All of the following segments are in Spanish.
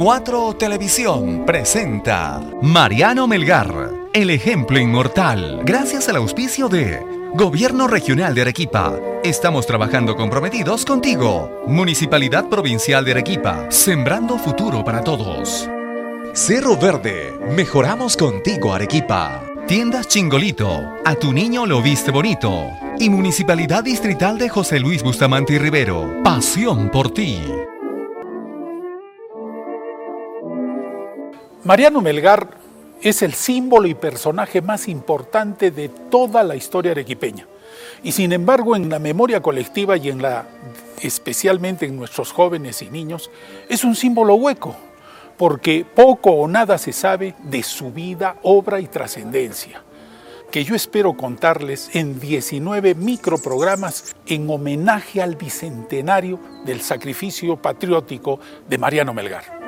4 Televisión presenta Mariano Melgar, el ejemplo inmortal, gracias al auspicio de Gobierno Regional de Arequipa. Estamos trabajando comprometidos contigo. Municipalidad Provincial de Arequipa, sembrando futuro para todos. Cerro Verde, mejoramos contigo Arequipa. Tiendas Chingolito, a tu niño lo viste bonito. Y Municipalidad Distrital de José Luis Bustamante y Rivero, pasión por ti. Mariano Melgar es el símbolo y personaje más importante de toda la historia arequipeña. Y sin embargo, en la memoria colectiva y en la especialmente en nuestros jóvenes y niños, es un símbolo hueco, porque poco o nada se sabe de su vida, obra y trascendencia, que yo espero contarles en 19 microprogramas en homenaje al bicentenario del sacrificio patriótico de Mariano Melgar.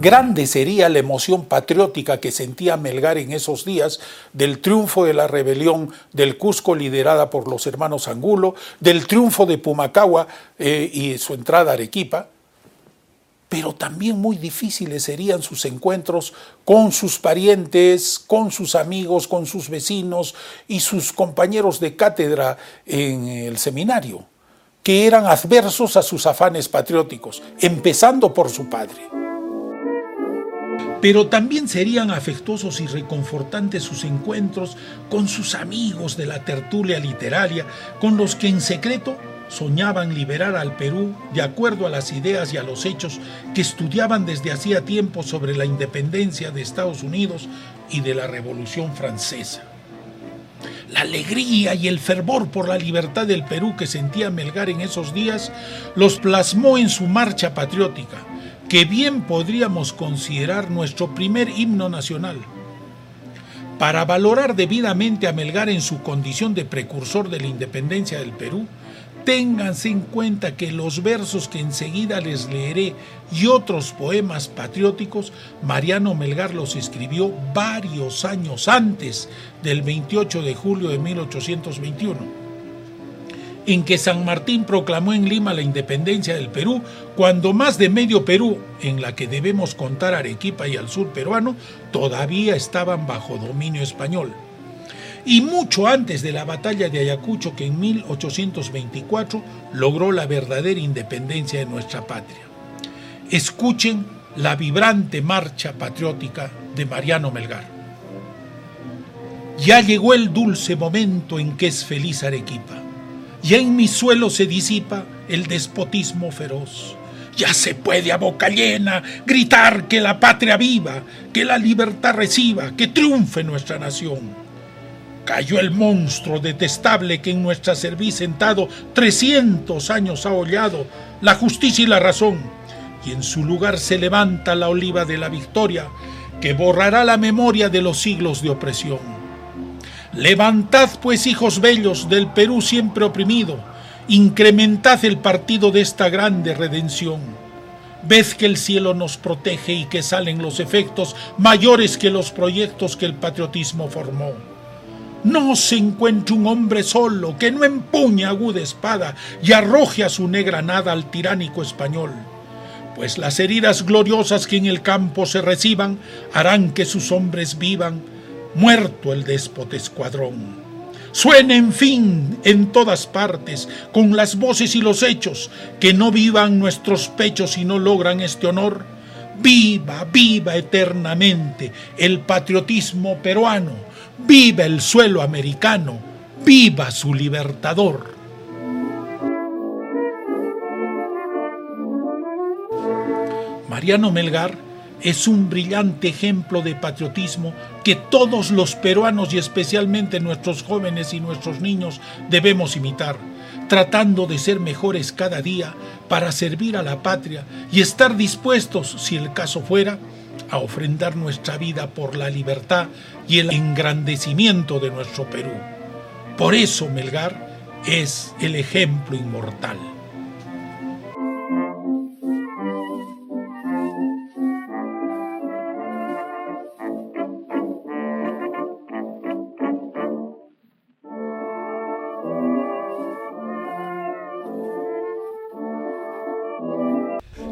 Grande sería la emoción patriótica que sentía Melgar en esos días del triunfo de la rebelión del Cusco liderada por los hermanos Angulo, del triunfo de Pumacagua eh, y su entrada a Arequipa, pero también muy difíciles serían sus encuentros con sus parientes, con sus amigos, con sus vecinos y sus compañeros de cátedra en el seminario, que eran adversos a sus afanes patrióticos, empezando por su padre. Pero también serían afectuosos y reconfortantes sus encuentros con sus amigos de la tertulia literaria, con los que en secreto soñaban liberar al Perú de acuerdo a las ideas y a los hechos que estudiaban desde hacía tiempo sobre la independencia de Estados Unidos y de la Revolución Francesa. La alegría y el fervor por la libertad del Perú que sentía Melgar en esos días los plasmó en su marcha patriótica, que bien podríamos considerar nuestro primer himno nacional. Para valorar debidamente a Melgar en su condición de precursor de la independencia del Perú, ténganse en cuenta que los versos que enseguida les leeré y otros poemas patrióticos, Mariano Melgar los escribió varios años antes del 28 de julio de 1821 en que San Martín proclamó en Lima la independencia del Perú, cuando más de medio Perú, en la que debemos contar Arequipa y al sur peruano, todavía estaban bajo dominio español. Y mucho antes de la batalla de Ayacucho, que en 1824 logró la verdadera independencia de nuestra patria. Escuchen la vibrante marcha patriótica de Mariano Melgar. Ya llegó el dulce momento en que es feliz Arequipa ya en mi suelo se disipa el despotismo feroz. Ya se puede a boca llena gritar que la patria viva, que la libertad reciba, que triunfe nuestra nación. Cayó el monstruo detestable que en nuestra cerviz sentado 300 años ha hollado la justicia y la razón, y en su lugar se levanta la oliva de la victoria que borrará la memoria de los siglos de opresión. Levantad pues, hijos bellos del Perú siempre oprimido, incrementad el partido de esta grande redención. Ved que el cielo nos protege y que salen los efectos mayores que los proyectos que el patriotismo formó. No se encuentre un hombre solo que no empuñe aguda espada y arroje a su negra nada al tiránico español, pues las heridas gloriosas que en el campo se reciban harán que sus hombres vivan muerto el déspota escuadrón. Suene en fin en todas partes, con las voces y los hechos, que no vivan nuestros pechos y no logran este honor. Viva, viva eternamente el patriotismo peruano, viva el suelo americano, viva su libertador. Mariano Melgar es un brillante ejemplo de patriotismo que todos los peruanos y especialmente nuestros jóvenes y nuestros niños debemos imitar, tratando de ser mejores cada día para servir a la patria y estar dispuestos, si el caso fuera, a ofrendar nuestra vida por la libertad y el engrandecimiento de nuestro Perú. Por eso Melgar es el ejemplo inmortal.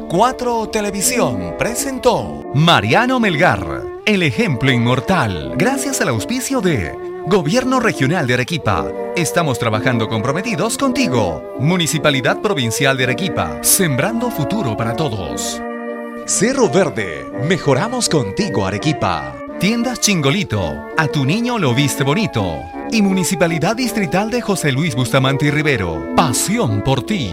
Cuatro Televisión presentó Mariano Melgar, el ejemplo inmortal, gracias al auspicio de Gobierno Regional de Arequipa. Estamos trabajando comprometidos contigo. Municipalidad Provincial de Arequipa, sembrando futuro para todos. Cerro Verde, mejoramos contigo Arequipa. Tiendas Chingolito, a tu niño lo viste bonito. Y Municipalidad Distrital de José Luis Bustamante y Rivero, pasión por ti.